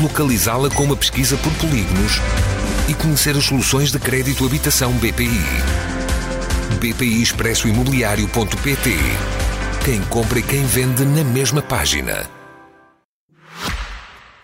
localizá-la com uma pesquisa por polígonos e conhecer as soluções de crédito habitação BPI. BPI Expresso Imobiliário.pt Quem compra e quem vende na mesma página.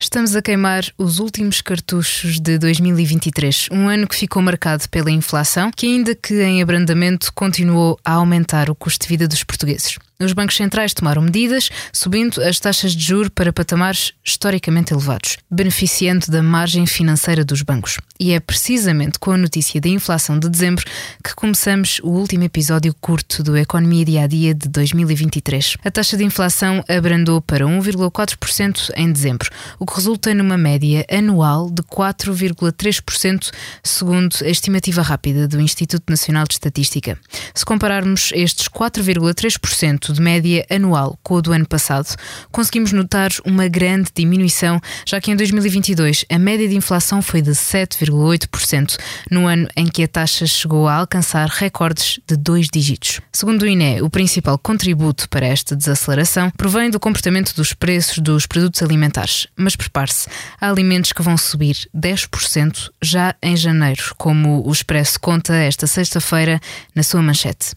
Estamos a queimar os últimos cartuchos de 2023, um ano que ficou marcado pela inflação, que, ainda que em abrandamento, continuou a aumentar o custo de vida dos portugueses. Os bancos centrais tomaram medidas, subindo as taxas de juro para patamares historicamente elevados, beneficiando da margem financeira dos bancos. E é precisamente com a notícia da inflação de dezembro que começamos o último episódio curto do Economia Dia a Dia de 2023. A taxa de inflação abrandou para 1,4% em dezembro, o que resulta numa média anual de 4,3%, segundo a estimativa rápida do Instituto Nacional de Estatística. Se compararmos estes 4,3% de média anual com o do ano passado, conseguimos notar uma grande diminuição, já que em 2022 a média de inflação foi de 7,8%, no ano em que a taxa chegou a alcançar recordes de dois dígitos. Segundo o INE, o principal contributo para esta desaceleração provém do comportamento dos preços dos produtos alimentares. Mas prepare-se, há alimentos que vão subir 10% já em janeiro, como o Expresso conta esta sexta-feira na sua manchete.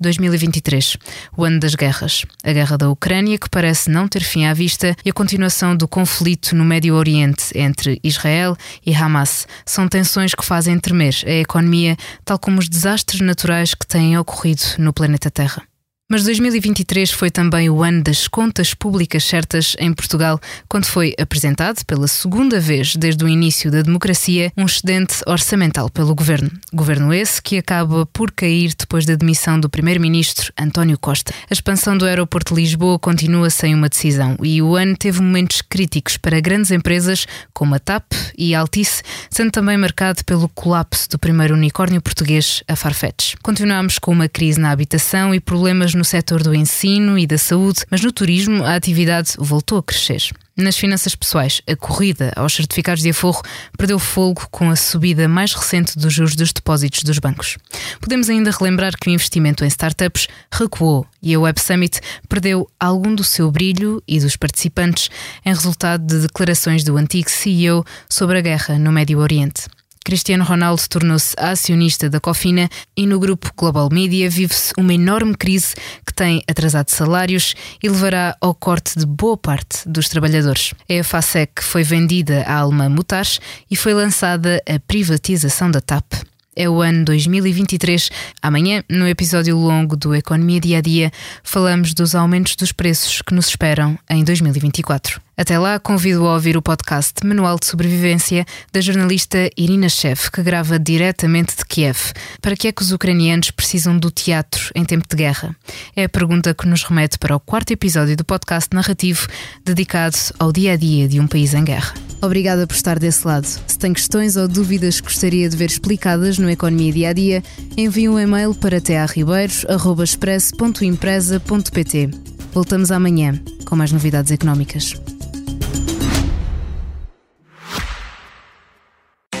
2023, o ano das guerras. A guerra da Ucrânia, que parece não ter fim à vista, e a continuação do conflito no Médio Oriente entre Israel e Hamas. São tensões que fazem tremer a economia, tal como os desastres naturais que têm ocorrido no planeta Terra. Mas 2023 foi também o ano das contas públicas certas em Portugal, quando foi apresentado pela segunda vez desde o início da democracia um excedente orçamental pelo governo. Governo esse que acaba por cair depois da demissão do primeiro-ministro António Costa. A expansão do aeroporto de Lisboa continua sem uma decisão e o ano teve momentos críticos para grandes empresas como a TAP e a Altice, sendo também marcado pelo colapso do primeiro unicórnio português, a Farfetch. Continuamos com uma crise na habitação e problemas no setor do ensino e da saúde, mas no turismo a atividade voltou a crescer. Nas finanças pessoais, a corrida aos certificados de aforro perdeu fogo com a subida mais recente dos juros dos depósitos dos bancos. Podemos ainda relembrar que o investimento em startups recuou e a Web Summit perdeu algum do seu brilho e dos participantes em resultado de declarações do antigo CEO sobre a guerra no Médio Oriente. Cristiano Ronaldo tornou-se acionista da Cofina e no grupo Global Media vive-se uma enorme crise que tem atrasado salários e levará ao corte de boa parte dos trabalhadores. É a FASEC que foi vendida à alemã Mutares e foi lançada a privatização da TAP. É o ano 2023. Amanhã, no episódio longo do Economia Dia a Dia, falamos dos aumentos dos preços que nos esperam em 2024. Até lá, convido a ouvir o podcast Manual de Sobrevivência da jornalista Irina Shev, que grava diretamente de Kiev. Para que é que os ucranianos precisam do teatro em tempo de guerra? É a pergunta que nos remete para o quarto episódio do podcast narrativo dedicado ao dia a dia de um país em guerra. Obrigada por estar desse lado. Se tem questões ou dúvidas que gostaria de ver explicadas no Economia Dia a Dia, envie um e-mail para tearribeiros.express.empresa.pt. Voltamos amanhã com mais novidades económicas.